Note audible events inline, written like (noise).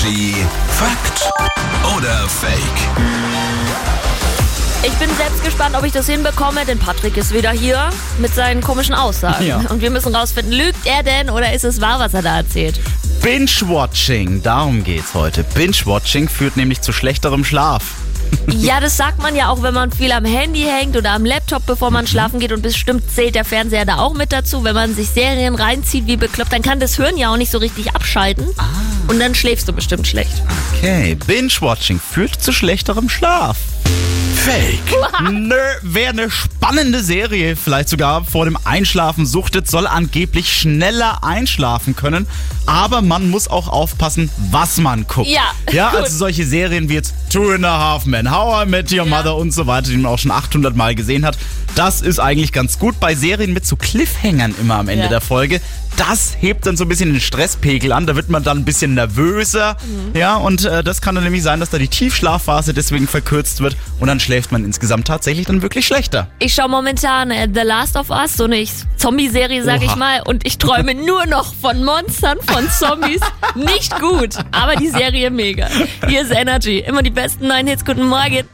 Energy Fakt oder Fake? Ich bin selbst gespannt, ob ich das hinbekomme, denn Patrick ist wieder hier mit seinen komischen Aussagen. Ja. Und wir müssen rausfinden, lügt er denn oder ist es wahr, was er da erzählt? Binge-Watching, darum geht's heute. Binge-Watching führt nämlich zu schlechterem Schlaf. (laughs) Ja, das sagt man ja auch, wenn man viel am Handy hängt oder am Laptop, bevor Mhm. man schlafen geht. Und bestimmt zählt der Fernseher da auch mit dazu. Wenn man sich Serien reinzieht wie bekloppt, dann kann das Hirn ja auch nicht so richtig abschalten. Ah. Und dann schläfst du bestimmt schlecht. Okay, Binge-Watching führt zu schlechterem Schlaf. Fake. Nö, wer eine spannende Serie vielleicht sogar vor dem Einschlafen suchtet, soll angeblich schneller einschlafen können. Aber man muss auch aufpassen, was man guckt. Ja, ja gut. also solche Serien wie jetzt Two and a Half Men, How I Met Your Ja. Mother und so weiter, die man auch schon 800 Mal gesehen hat. Das ist eigentlich ganz gut bei Serien mit so Cliffhangern immer am Ende Ja. der Folge. Das hebt dann so ein bisschen den Stresspegel an, da wird man dann ein bisschen nervöser. Mhm. Ja, und äh, das kann dann nämlich sein, dass da die Tiefschlafphase deswegen verkürzt wird und dann schläft man insgesamt tatsächlich dann wirklich schlechter. Ich schaue momentan äh, The Last of Us, so eine Zombie-Serie, sag Oha. ich mal, und ich träume (laughs) nur noch von Monstern, von Zombies. Nicht gut, aber die Serie mega. Hier ist Energy. Immer die besten neuen Hits. Guten Morgen.